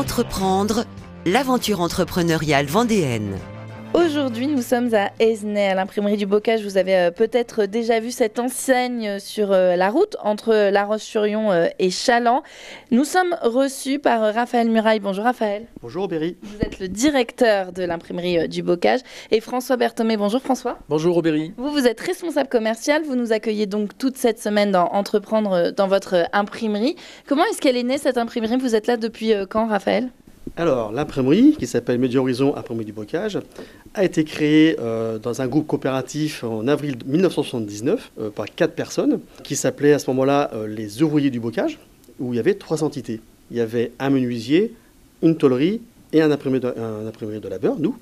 Entreprendre, l'aventure entrepreneuriale vendéenne. Aujourd'hui, nous sommes à Esnay, à l'imprimerie du Bocage. Vous avez euh, peut-être déjà vu cette enseigne sur euh, la route entre La Roche-sur-Yon euh, et Chaland. Nous sommes reçus par Raphaël Muraille. Bonjour Raphaël. Bonjour Aubéry. Vous êtes le directeur de l'imprimerie du Bocage. Et François Berthomé. Bonjour François. Bonjour Aubéry. Vous, vous êtes responsable commercial. Vous nous accueillez donc toute cette semaine dans Entreprendre dans votre imprimerie. Comment est-ce qu'elle est née cette imprimerie? Vous êtes là depuis quand Raphaël? Alors, l'imprimerie, qui s'appelle Média Horizon Imprimerie du Bocage, a été créée euh, dans un groupe coopératif en avril 1979 euh, par quatre personnes, qui s'appelaient à ce moment-là euh, les ouvriers du bocage, où il y avait trois entités. Il y avait un menuisier, une tôlerie et un imprimé de, un de labeur, nous.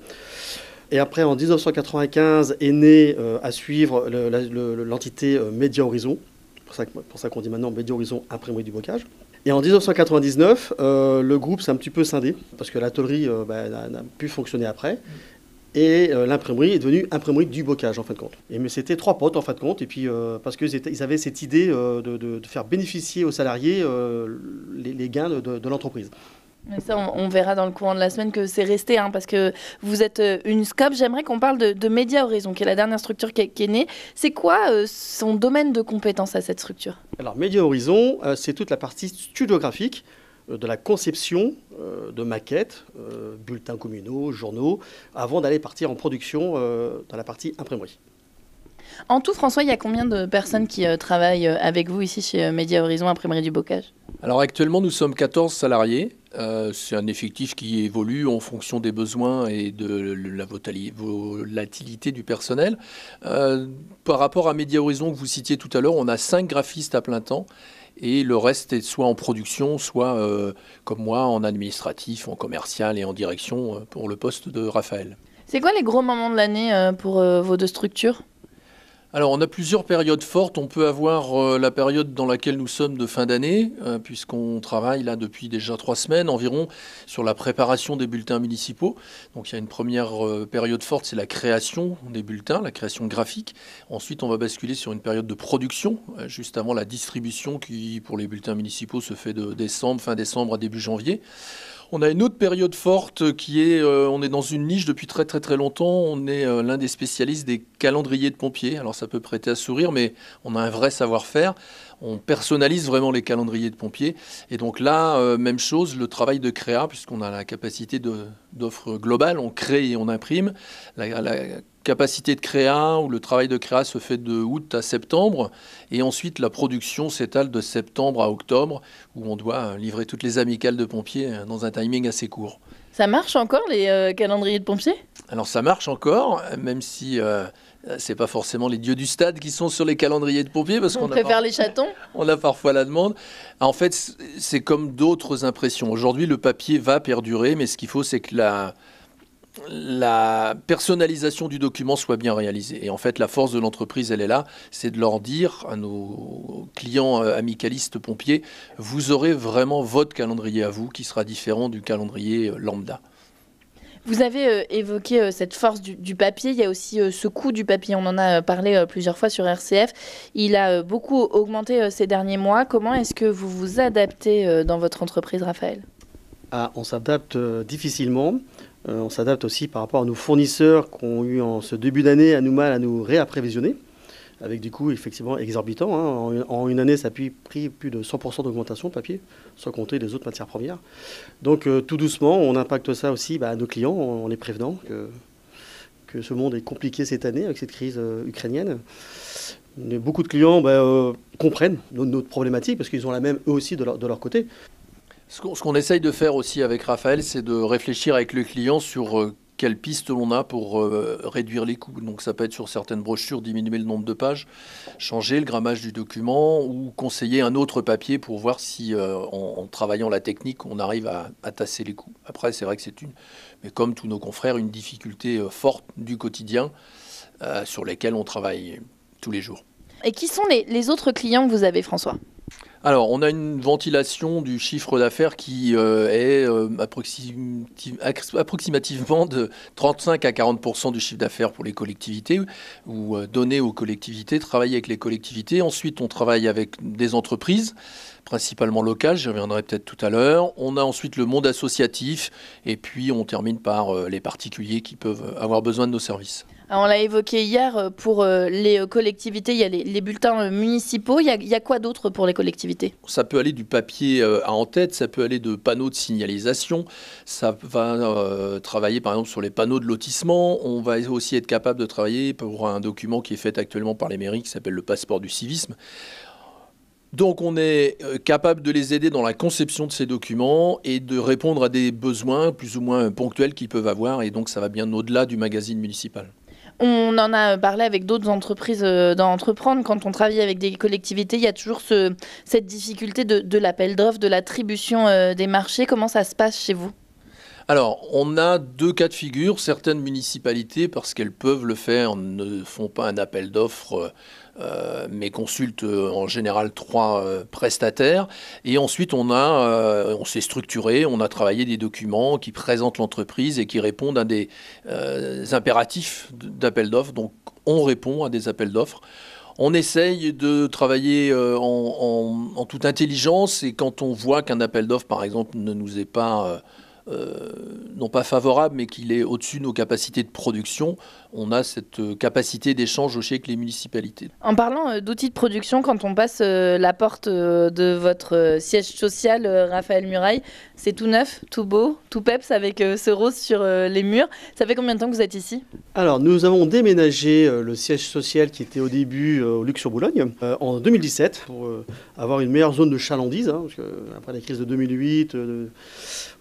Et après, en 1995, est née à suivre l'entité Média Horizon, pour ça, pour ça qu'on dit maintenant Média Horizon Imprimerie du Bocage. Et en 1999, euh, le groupe s'est un petit peu scindé, parce que la tôlerie euh, bah, n'a pu fonctionner après. Et euh, l'imprimerie est devenue imprimerie du bocage, en fin de compte. Mais c'était trois potes, en fin de compte, puis parce qu'ils ils avaient cette idée de, faire bénéficier aux salariés les, gains de l'entreprise. Mais ça, on, verra dans le courant de la semaine que c'est resté, hein, parce que vous êtes euh, une SCOP. J'aimerais qu'on parle de, de Média Horizon, qui est la dernière structure qui est, née. C'est quoi euh, son domaine de compétence à cette structure? Alors, Média Horizon, euh, c'est toute la partie studiographique de la conception de maquettes, bulletins communaux, journaux, avant d'aller partir en production dans la partie imprimerie. En tout, François, il y a combien de personnes qui travaillent avec vous ici chez Média Horizon Imprimerie du Bocage? Alors actuellement, nous sommes 14 salariés. Euh, c'est un effectif qui évolue en fonction des besoins et de la volatilité du personnel. Euh, par rapport à Média Horizon que vous citiez tout à l'heure, on a cinq graphistes à plein temps et le reste est soit en production, soit euh, comme moi en administratif, en commercial et en direction pour le poste de Raphaël. C'est quoi les gros moments de l'année pour vos deux structures? Alors, on a plusieurs périodes fortes. On peut avoir euh, la période dans laquelle nous sommes de fin d'année, euh, puisqu'on travaille là depuis déjà trois semaines environ sur la préparation des bulletins municipaux. Donc, il y a une première euh, période forte, c'est la création des bulletins, la création graphique. Ensuite, on va basculer sur une période de production, juste avant la distribution qui, pour les bulletins municipaux, se fait de décembre, fin décembre à début janvier. On a une autre période forte qui est, euh, on est dans une niche depuis très très très longtemps. On est euh, l'un des spécialistes des calendriers de pompiers. Alors ça peut prêter à sourire, mais on a un vrai savoir-faire. On personnalise vraiment les calendriers de pompiers. Et donc là, euh, même chose, le travail de créa, puisqu'on a la capacité d'offre globale, on crée et on imprime. La, la capacité de créa ou le travail de créa se fait de août à septembre et ensuite la production s'étale de septembre à octobre où on doit livrer toutes les amicales de pompiers dans un timing assez court. Ça marche encore les euh, calendriers de pompiers? Alors ça marche encore, même si euh, c'est pas forcément les dieux du stade qui sont sur les calendriers de pompiers parce qu'on préfère les chatons. On a parfois la demande. En fait, c'est comme d'autres impressions. Aujourd'hui, le papier va perdurer, mais ce qu'il faut, c'est que la la personnalisation du document soit bien réalisée. Et en fait, la force de l'entreprise, elle est là, c'est de leur dire à nos clients euh, amicalistes pompiers, vous aurez vraiment votre calendrier à vous qui sera différent du calendrier euh, lambda. Vous avez euh, évoqué cette force du, papier, il y a aussi ce coût du papier, on en a parlé plusieurs fois sur RCF, il a beaucoup augmenté ces derniers mois. Comment est-ce que vous vous adaptez dans votre entreprise, Raphaël? Ah, On s'adapte difficilement. Euh, on s'adapte aussi par rapport à nos fournisseurs qui ont eu en ce début d'année à nous mal à nous réapprévisionner, avec des coûts effectivement exorbitants. Hein. En, une année, ça a pris plus de 100% d'augmentation de papier, sans compter les autres matières premières. Donc euh, tout doucement, on impacte ça aussi bah, à nos clients en, les prévenant que, que ce monde est compliqué cette année avec cette crise euh, ukrainienne. beaucoup de clients bah, comprennent notre, problématique parce qu'ils ont la même eux aussi de leur côté. Ce qu'on essaye de faire aussi avec Raphaël, c'est de réfléchir avec le client sur euh, quelles pistes l'on a pour euh, réduire les coûts. Donc ça peut être sur certaines brochures diminuer le nombre de pages, changer le grammage du document ou conseiller un autre papier pour voir si euh, en, travaillant la technique on arrive à, tasser les coûts. Après c'est vrai que c'est une, mais comme tous nos confrères, une difficulté forte du quotidien sur lesquelles on travaille tous les jours. Et qui sont les autres clients que vous avez François? Alors, on a une ventilation du chiffre d'affaires qui euh, est euh, approximativement de 35 à 40 du chiffre d'affaires pour les collectivités ou euh, donné aux collectivités, travailler avec les collectivités. Ensuite, on travaille avec des entreprises principalement locales, j'y reviendrai peut-être tout à l'heure. On a ensuite le monde associatif et puis on termine par les particuliers qui peuvent avoir besoin de nos services. On l'a évoqué hier, pour les collectivités, il y a les, bulletins municipaux. Il y a quoi d'autre pour les collectivités? Ça peut aller du papier euh, à en-tête, ça peut aller de panneaux de signalisation, ça va euh, travailler par exemple sur les panneaux de lotissement, on va aussi être capable de travailler pour un document qui est fait actuellement par les mairies qui s'appelle le passeport du civisme. Donc on est euh, capable de les aider dans la conception de ces documents et de répondre à des besoins plus ou moins ponctuels qu'ils peuvent avoir et donc ça va bien au-delà du magazine municipal. On en a parlé avec d'autres entreprises euh, d'entreprendre. Quand on travaille avec des collectivités, il y a toujours cette difficulté de, l'appel d'offres, de l'attribution euh, des marchés. Comment ça se passe chez vous? Alors, on a deux cas de figure. Certaines municipalités, parce qu'elles peuvent le faire, ne font pas un appel d'offres euh, mais consulte euh, en général trois euh, prestataires. Et ensuite, on, a, on s'est structuré, on a travaillé des documents qui présentent l'entreprise et qui répondent à des impératifs d'appel d'offres. Donc, on répond à des appels d'offres. On essaye de travailler en, toute intelligence et quand on voit qu'un appel d'offres, par exemple, ne nous est pas non pas favorable, mais qu'il est au-dessus de nos capacités de production, on a cette euh, capacité d'échange aussi avec les municipalités. En parlant euh, d'outils de production, quand on passe la porte de votre siège social, Raphaël Muraille, c'est tout neuf, tout beau, tout peps avec ce rose sur les murs. Ça fait combien de temps que vous êtes ici? Alors, nous avons déménagé le siège social qui était au début au Luxe-sur-Boulogne en 2017 pour avoir une meilleure zone de chalandise. Hein, après la crise de 2008,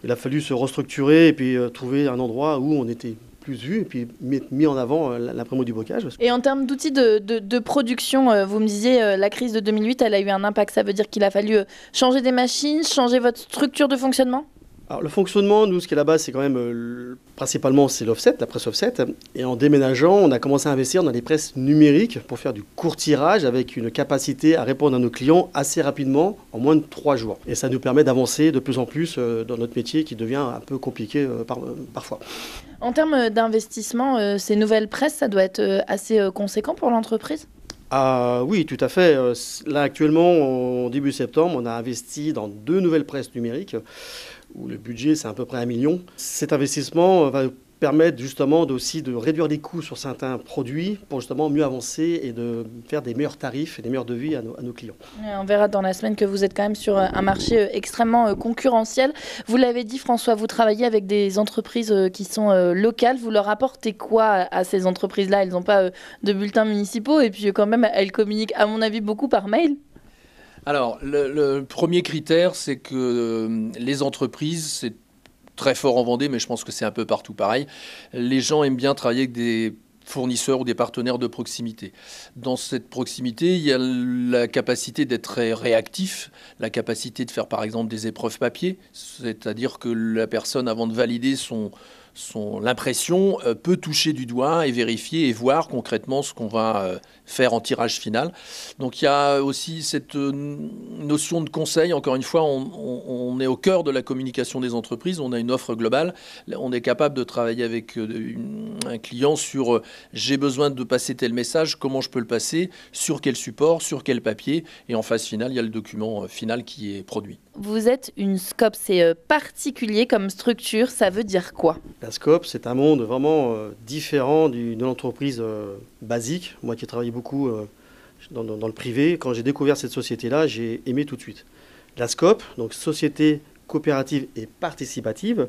il a fallu se restructurer et puis euh, trouver un endroit où on était et puis mis en avant euh, du bocage. Et en termes d'outils de, production, euh, vous me disiez la crise de 2008, elle a eu un impact. Ça veut dire qu'il a fallu changer des machines, changer votre structure de fonctionnement? Alors, le fonctionnement, nous, ce qui est là-bas, c'est quand même euh, principalement c'est l'offset, la presse offset. Et en déménageant, on a commencé à investir dans des presses numériques pour faire du court tirage avec une capacité à répondre à nos clients assez rapidement, en moins de trois jours. Et ça nous permet d'avancer de plus en plus euh, dans notre métier qui devient un peu compliqué euh, parfois. En termes d'investissement, ces nouvelles presses, ça doit être assez conséquent pour l'entreprise? Ah oui, tout à fait. Là, actuellement, en début septembre, on a investi dans deux nouvelles presses numériques où le budget c'est à peu près un million. Cet investissement va permettre justement aussi de réduire les coûts sur certains produits pour justement mieux avancer et de faire des meilleurs tarifs et des meilleurs devis à nos, clients. On verra dans la semaine que vous êtes quand même sur un marché euh, extrêmement euh, concurrentiel. Vous l'avez dit François, vous travaillez avec des entreprises euh, qui sont locales. Vous leur apportez quoi à ces entreprises-là? Elles n'ont pas de bulletins municipaux et puis quand même elles communiquent à mon avis beaucoup par mail. Alors, le, premier critère, c'est que euh, les entreprises, c'est très fort en Vendée, mais je pense que c'est un peu partout pareil. Les gens aiment bien travailler avec des fournisseurs ou des partenaires de proximité. Dans cette proximité, il y a la capacité d'être réactif, la capacité de faire par exemple des épreuves papier, c'est-à-dire que la personne, avant de valider son, l'impression euh, peut toucher du doigt et vérifier et voir concrètement ce qu'on va euh, faire en tirage final. Donc il y a aussi cette euh, notion de conseil. Encore une fois, on, est au cœur de la communication des entreprises. On a une offre globale. On est capable de travailler avec un client sur j'ai besoin de passer tel message, comment je peux le passer, sur quel support, sur quel papier. Et en phase finale, il y a le document final qui est produit. Vous êtes une SCOP, c'est particulier comme structure. Ça veut dire quoi? La SCOP, c'est un monde vraiment euh, différent d'une entreprise euh, basique. Moi qui ai travaillé beaucoup euh, dans, le privé, quand j'ai découvert cette société-là, j'ai aimé tout de suite. La SCOP, donc Société coopérative et participative,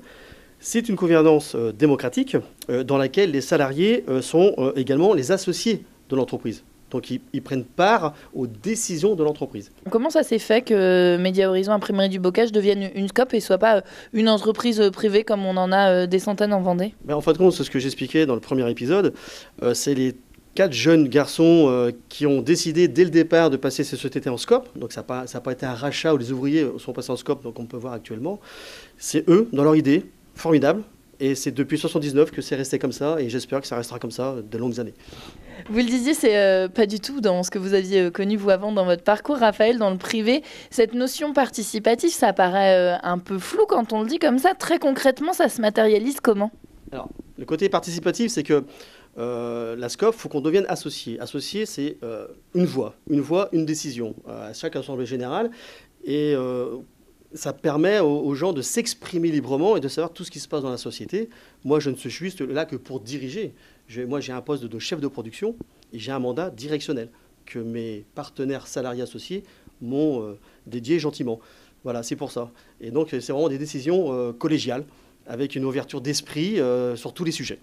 c'est une gouvernance démocratique dans laquelle les salariés sont également les associés de l'entreprise. Donc ils, prennent part aux décisions de l'entreprise. Comment ça s'est fait que Média Horizon Imprimerie du Bocage devienne une SCOP et soit pas euh, une entreprise privée comme on en a euh, des centaines en Vendée? Ben, En fin de compte, c'est ce que j'expliquais dans le premier épisode. Euh, c'est les quatre jeunes garçons qui ont décidé dès le départ de passer ces sociétés en SCOP. Donc ça n'a pas, pas, été un rachat où les ouvriers sont passés en SCOP, donc on peut voir actuellement. C'est eux, dans leur idée, formidable, Et c'est depuis 79 que c'est resté comme ça, et j'espère que ça restera comme ça de longues années. Vous le disiez, c'est euh, pas du tout dans ce que vous aviez euh, connu vous avant dans votre parcours, Raphaël, dans le privé. Cette notion participative, ça paraît euh, un peu flou quand on le dit comme ça. Très concrètement, ça se matérialise comment? Alors, le côté participatif, c'est que la SCOP, il faut qu'on devienne associé. Associé, c'est une voix, une voix, une décision à chaque assemblée générale. Et ça permet aux, gens de s'exprimer librement et de savoir tout ce qui se passe dans la société. Moi, je ne suis juste là que pour diriger. moi, j'ai un poste de chef de production et j'ai un mandat directionnel que mes partenaires salariés associés m'ont euh, dédié gentiment. Voilà, c'est pour ça. Et donc, c'est vraiment des décisions euh, collégiales avec une ouverture d'esprit euh, sur tous les sujets.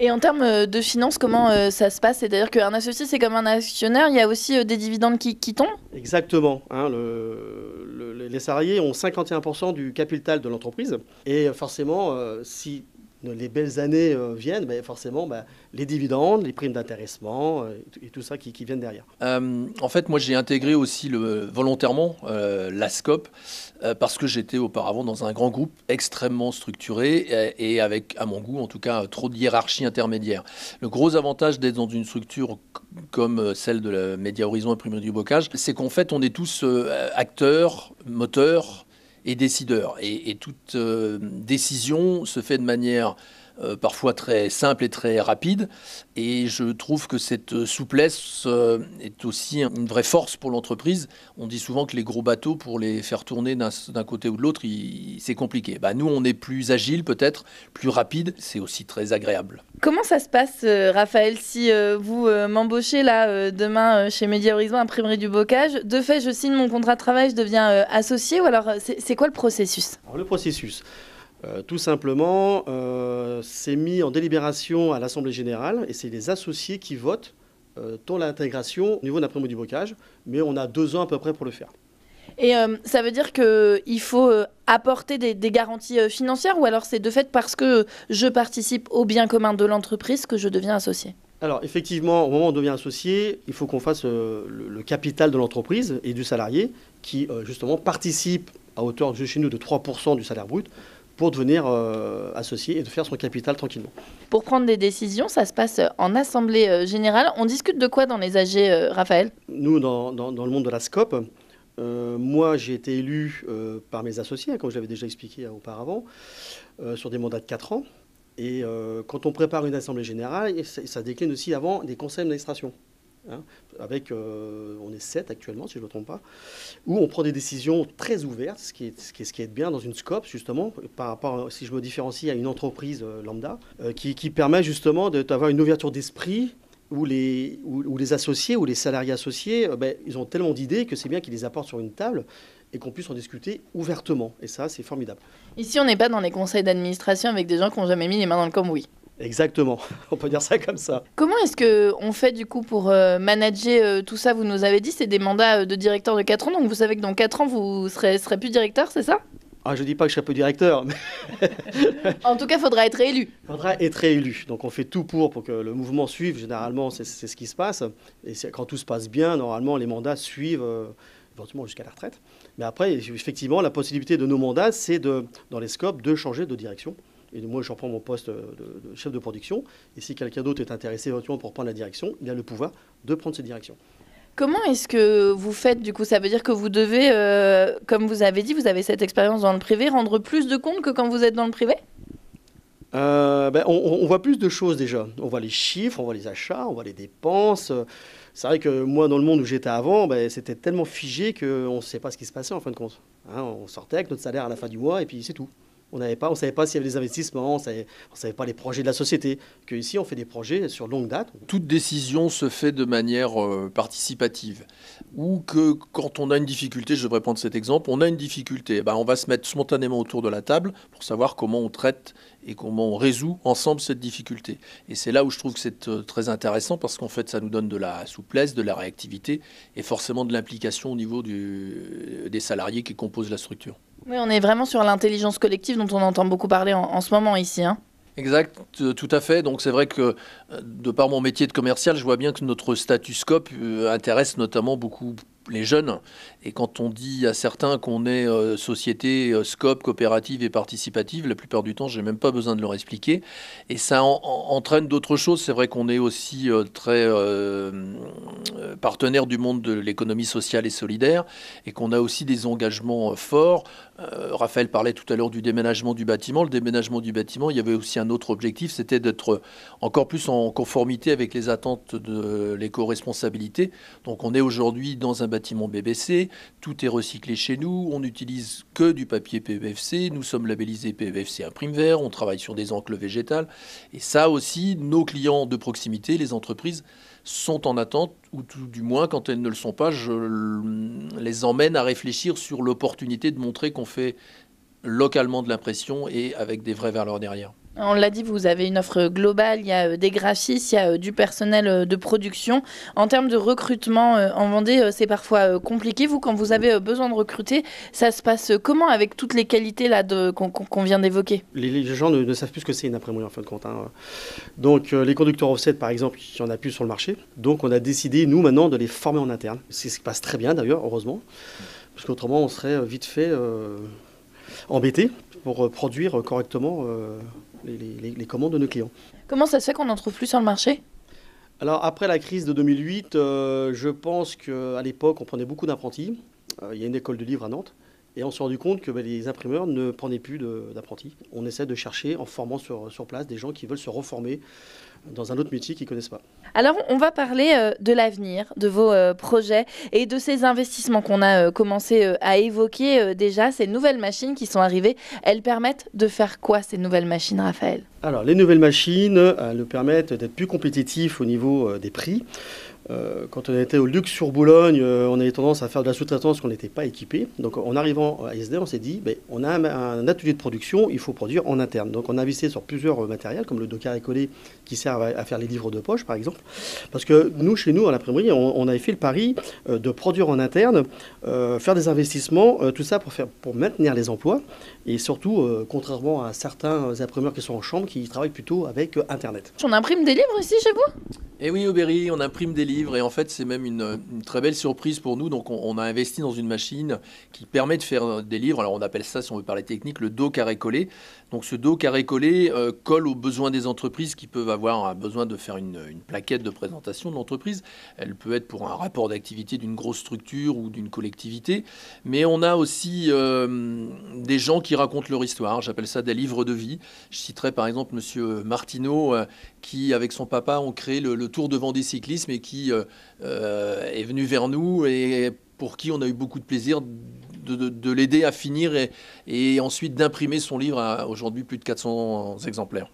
Et en termes euh, de finances, comment euh, ça se passe? C'est-à-dire qu'un associé, c'est comme un actionnaire, il y a aussi euh, des dividendes qui, tombent? Exactement. Hein, les salariés ont 51% du capital de l'entreprise. Et forcément, si les belles années euh, viennent, ben forcément, ben, les dividendes, les primes d'intéressement euh, et tout ça qui, viennent derrière. Euh, en fait, moi, j'ai intégré aussi volontairement l'ASCOP parce que j'étais auparavant dans un grand groupe extrêmement structuré et, avec, à mon goût, en tout cas, trop de hiérarchie intermédiaire. Le gros avantage d'être dans une structure comme celle de la Média Horizon Imprimerie du Bocage, c'est qu'en fait, on est tous acteurs, moteurs, et décideur. Et, toute euh, décision se fait de manière euh, parfois très simple et très rapide. Et je trouve que cette souplesse euh, est aussi une vraie force pour l'entreprise. On dit souvent que les gros bateaux, pour les faire tourner d'un côté ou de l'autre, c'est compliqué. Bah, nous, on est plus agile peut-être, plus rapide. C'est aussi très agréable. Comment ça se passe, Raphaël, si vous m'embauchez là demain chez Média Horizon, imprimerie du bocage? De fait, je signe mon contrat de travail, je deviens associé ou alors c'est quoi le processus? Le processus. Euh, tout simplement, euh, c'est mis en délibération à l'Assemblée générale et c'est les associés qui votent euh, dans l'intégration au niveau d'un du bocage, mais on a deux ans à peu près pour le faire. Et ça veut dire qu'il faut apporter des, des garanties financières ou alors c'est de fait parce que je participe au bien commun de l'entreprise que je deviens associé? Alors effectivement, au moment où on devient associé, il faut qu'on fasse le, capital de l'entreprise et du salarié qui justement participe à hauteur de chez nous de 3% du salaire brut pour devenir euh, associé et de faire son capital tranquillement. Pour prendre des décisions, ça se passe en assemblée euh, générale. On discute de quoi dans les AG, euh, Raphaël? Nous, dans, dans, le monde de la SCOP, moi, j'ai été élu par mes associés, hein, comme je l'avais déjà expliqué auparavant, sur des mandats de 4 ans. Et quand on prépare une assemblée générale, ça décline aussi avant des conseils d'administration. Hein, avec, euh, on est sept actuellement, si je ne me trompe pas, où on prend des décisions très ouvertes, ce qui est, ce qui est, ce qui est bien dans une scope, justement, par rapport, si je me différencie à une entreprise euh, lambda, euh, qui, permet justement d'avoir une ouverture d'esprit où les, où, les associés ou les salariés associés, ben, ils ont tellement d'idées que c'est bien qu'ils les apportent sur une table et qu'on puisse en discuter ouvertement. Et ça, c'est formidable. Ici, on n'est pas dans les conseils d'administration avec des gens qui n'ont jamais mis les mains dans le cambouis. Exactement, on peut dire ça comme ça. Comment est-ce qu'on fait du coup pour euh, manager euh, tout ça? Vous nous avez dit c'est des mandats euh, de directeur de 4 ans, donc vous savez que dans 4 ans vous serez, serez plus directeur, c'est ça? Ah, je ne dis pas que je serai plus directeur. Mais en tout cas, il faudra être réélu. Il faudra être réélu. Donc on fait tout pour, pour que le mouvement suive. Généralement, c'est ce qui se passe. Et quand tout se passe bien, normalement, les mandats suivent éventuellement jusqu'à la retraite. Mais après, effectivement, la possibilité de nos mandats, c'est de, dans les scopes de changer de direction. Et moi, je reprends mon poste de, chef de production. Et si quelqu'un d'autre est intéressé éventuellement pour prendre la direction, il a le pouvoir de prendre cette direction. Comment est-ce que vous faites du coup Ça veut dire que vous devez, euh, comme vous avez dit, vous avez cette expérience dans le privé, rendre plus de comptes que quand vous êtes dans le privé? Euh, ben, on, voit plus de choses déjà. On voit les chiffres, on voit les achats, on voit les dépenses. C'est vrai que moi, dans le monde où j'étais avant, ben, c'était tellement figé qu'on ne sait pas ce qui se passait en fin de compte. Hein, on sortait avec notre salaire à la fin du mois et puis c'est tout. On ne on savait pas s'il y avait des investissements, on ne savait, pas les projets de la société. Que ici, on fait des projets sur longue date. Toute décision se fait de manière euh, participative. Ou que quand on a une difficulté, je devrais prendre cet exemple, on a une difficulté, eh ben, on va se mettre spontanément autour de la table pour savoir comment on traite et comment on résout ensemble cette difficulté. Et c'est là où je trouve que c'est euh, très intéressant parce qu'en fait, ça nous donne de la souplesse, de la réactivité et forcément de l'implication au niveau du, des salariés qui composent la structure. Oui, on est vraiment sur l'intelligence collective dont on entend beaucoup parler en, ce moment ici. Hein. Exact, tout à fait. Donc c'est vrai que de par mon métier de commercial, je vois bien que notre statuscope euh, intéresse notamment beaucoup les jeunes. Et quand on dit à certains qu'on est euh, société euh, scope coopérative et participative, la plupart du temps, j'ai même pas besoin de leur expliquer. Et ça entraîne d'autres choses. C'est vrai qu'on est aussi euh, très partenaire du monde de l'économie sociale et solidaire et qu'on a aussi des engagements forts. Raphaël parlait tout à l'heure du déménagement du bâtiment. Le déménagement du bâtiment, il y avait aussi un autre objectif, c'était d'être encore plus en conformité avec les attentes de l'éco-responsabilité. Donc on est aujourd'hui dans un bâtiment BBC tout est recyclé chez nous, on n'utilise que du papier PVFC, nous sommes labellisés PVFC Imprime Vert, on travaille sur des encles végétales. Et ça aussi, nos clients de proximité, les entreprises, sont en attente, ou tout du moins quand elles ne le sont pas, je les emmène à réfléchir sur l'opportunité de montrer qu'on fait localement de l'impression et avec des vraies valeurs derrière. On l'a dit, vous avez une offre globale, il y a euh, des graphistes, il y a euh, du personnel euh, de production. En termes de recrutement en Vendée, c'est parfois compliqué. Vous, quand vous avez besoin de recruter, ça se passe comment avec toutes les qualités là qu'on vient d'évoquer? Les, gens ne, savent plus ce que c'est une imprimerie en fin de compte. Hein. Donc les conducteurs offset, par exemple, il n'y en a plus sur le marché. Donc on a décidé, nous, maintenant, de les former en interne. C'est ce qui passe très bien d'ailleurs, heureusement. Parce qu'autrement, on serait vite fait embêté pour produire correctement les, commandes de nos clients. Comment ça se fait qu'on n'en trouve plus sur le marché? Alors après la crise de 2008, euh, je pense qu'à l'époque, on prenait beaucoup d'apprentis. Euh, il y a une école de livres à Nantes. Et on s'est rendu compte que ben, les imprimeurs ne prenaient plus d'apprentis. On essaie de chercher, en formant sur, sur place, des gens qui veulent se reformer dans un autre métier qu'ils ne connaissent pas. Alors, on va parler euh, de l'avenir, de vos euh, projets et de ces investissements qu'on a euh, commencé à évoquer déjà, ces nouvelles machines qui sont arrivées. Elles permettent de faire quoi, ces nouvelles machines, Raphaël? Alors, les nouvelles machines, elles nous permettent d'être plus compétitifs au niveau des prix. Euh, quand on était au Luxe sur Boulogne, euh, on avait tendance à faire de la sous-traitance qu'on n'était pas équipé. Donc en arrivant à SD, on s'est dit, ben, on a un, atelier de production, il faut produire en interne. Donc on a investi sur plusieurs euh, matériels, comme le docker écolé qui sert à, faire les livres de poche, par exemple. Parce que nous, chez nous, à l'imprimerie, on, on, avait fait le pari de produire en interne, faire des investissements, tout ça pour, faire, pour maintenir les emplois. Et surtout, contrairement à certains imprimeurs qui sont en chambre, qui travaillent plutôt avec Internet. On imprime des livres ici chez vous? Eh oui, Aubéry, on imprime des livres et en fait c'est même une, très belle surprise pour nous. Donc on, a investi dans une machine qui permet de faire des livres. Alors on appelle ça, si on veut parler technique, le dos carré collé. Donc ce dos carré collé euh, colle aux besoins des entreprises qui peuvent avoir besoin de faire une, plaquette de présentation de l'entreprise. Elle peut être pour un rapport d'activité d'une grosse structure ou d'une collectivité. Mais on a aussi euh, des gens qui racontent leur histoire. J'appelle ça des livres de vie. Je citerai par exemple Monsieur Martineau euh, qui avec son papa ont créé le, le Tour de Vendée cyclisme et qui euh, est venu vers nous et pour qui on a eu beaucoup de plaisir de, l'aider à finir et, ensuite d'imprimer son livre à aujourd'hui plus de 400 exemplaires.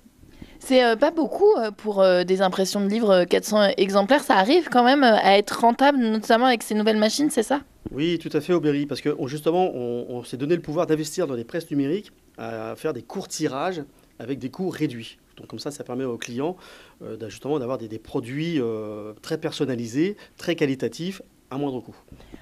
C'est euh, pas beaucoup euh, pour des impressions de livres, 400 exemplaires. Ça arrive quand même à être rentable, notamment avec ces nouvelles machines, c'est ça? Oui, tout à fait, Aubéry, parce que justement, on s'est donné le pouvoir d'investir dans les presses numériques, à faire des courts tirages avec des coûts réduits. Donc comme ça, ça permet aux clients euh, d'avoir des, produits euh, très personnalisés, très qualitatifs, à moindre coût.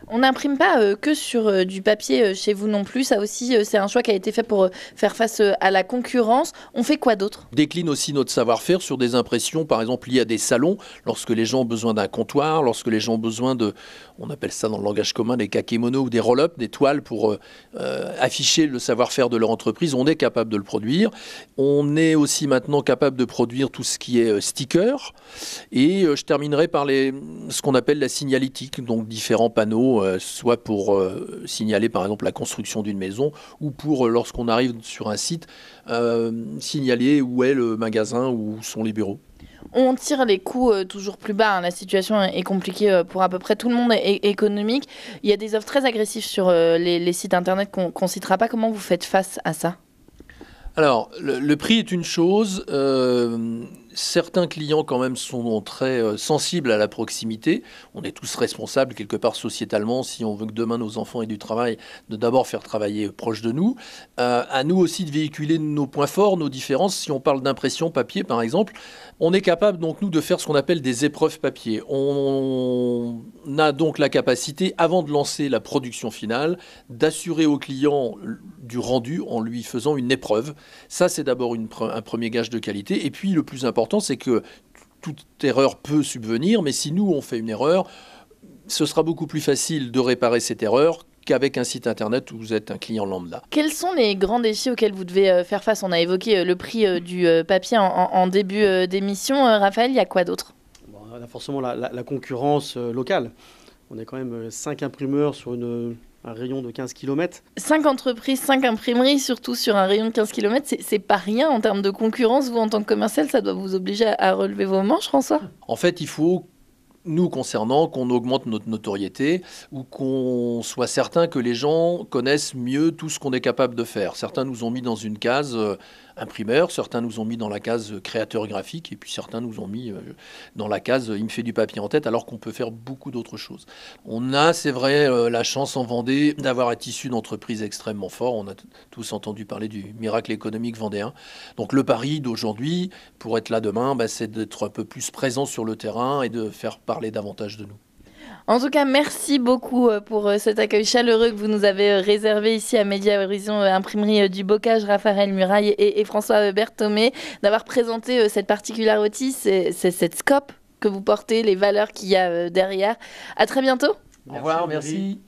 On n'imprime pas euh, que sur euh, du papier euh, chez vous non plus. Ça aussi, c'est un choix qui a été fait pour faire face à la concurrence. On fait quoi d'autre? Décline aussi notre savoir-faire sur des impressions, par exemple liées à des salons, lorsque les gens ont besoin d'un comptoir, lorsque les gens ont besoin de, on appelle ça dans le langage commun des kakémonos ou des roll-up, des toiles pour afficher le savoir-faire de leur entreprise. On est capable de le produire. On est aussi maintenant capable de produire tout ce qui est sticker. Et je terminerai par les, ce qu'on appelle la signalétique, donc différents panneaux euh, soit pour euh, signaler par exemple la construction d'une maison, ou pour, euh, lorsqu'on arrive sur un site, signaler où est le magasin, où sont les bureaux. On tire les coûts toujours plus bas. Hein. La situation est compliquée pour à peu près tout le monde économique. Il y a des offres très agressives sur les, sites internet qu'on ne citera pas. Comment vous faites face à ça? Alors, le, prix est une chose certains clients quand même sont très euh, sensibles à la proximité. On est tous responsables quelque part sociétalement si on veut que demain nos enfants aient du travail, de d'abord faire travailler proche de nous. Euh, à nous aussi de véhiculer nos points forts, nos différences. Si on parle d'impression papier par exemple, on est capable donc nous de faire ce qu'on appelle des épreuves papier. On a donc la capacité, avant de lancer la production finale, d'assurer au client du rendu en lui faisant une épreuve. Ça c'est d'abord un premier gage de qualité. Et puis le plus important c'est que toute erreur peut subvenir, mais si nous, on fait une erreur, ce sera beaucoup plus facile de réparer cette erreur qu'avec un site internet où vous êtes un client lambda. Quels sont les grands défis auxquels vous devez euh, faire face? On a évoqué euh, le prix euh, du papier en, début d'émission. Raphaël, il y a quoi d'autre? On a forcément la, concurrence locale. On est quand même 5 imprimeurs sur un rayon de 15 km. 5 entreprises, 5 imprimeries, surtout sur un rayon de 15 km, c'est pas rien en termes de concurrence. Vous, en tant que commercial, ça doit vous obliger à relever vos manches, François? En fait, il faut nous concernant, qu'on augmente notre notoriété ou qu'on soit certain que les gens connaissent mieux tout ce qu'on est capable de faire. Certains nous ont mis dans une case euh, imprimeur, certains nous ont mis dans la case créateur graphique, et puis certains nous ont mis euh, dans la case il me fait du papier en tête, alors qu'on peut faire beaucoup d'autres choses. On a, c'est vrai, euh, la chance en Vendée d'avoir un tissu d'entreprise extrêmement fort. On a tous entendu parler du miracle économique vendéen. Donc le pari d'aujourd'hui, pour être là demain, bah, c'est d'être un peu plus présent sur le terrain et de faire parler davantage de nous. En tout cas, merci beaucoup euh, pour euh, cet accueil chaleureux que vous nous avez euh, réservé ici à Média Horizon, imprimerie du Bocage, Raphaël Muraille et, François Berthomé, d'avoir présenté cette particularité, c'est cette scope que vous portez, les valeurs qu'il y a derrière. À très bientôt. Au revoir, merci.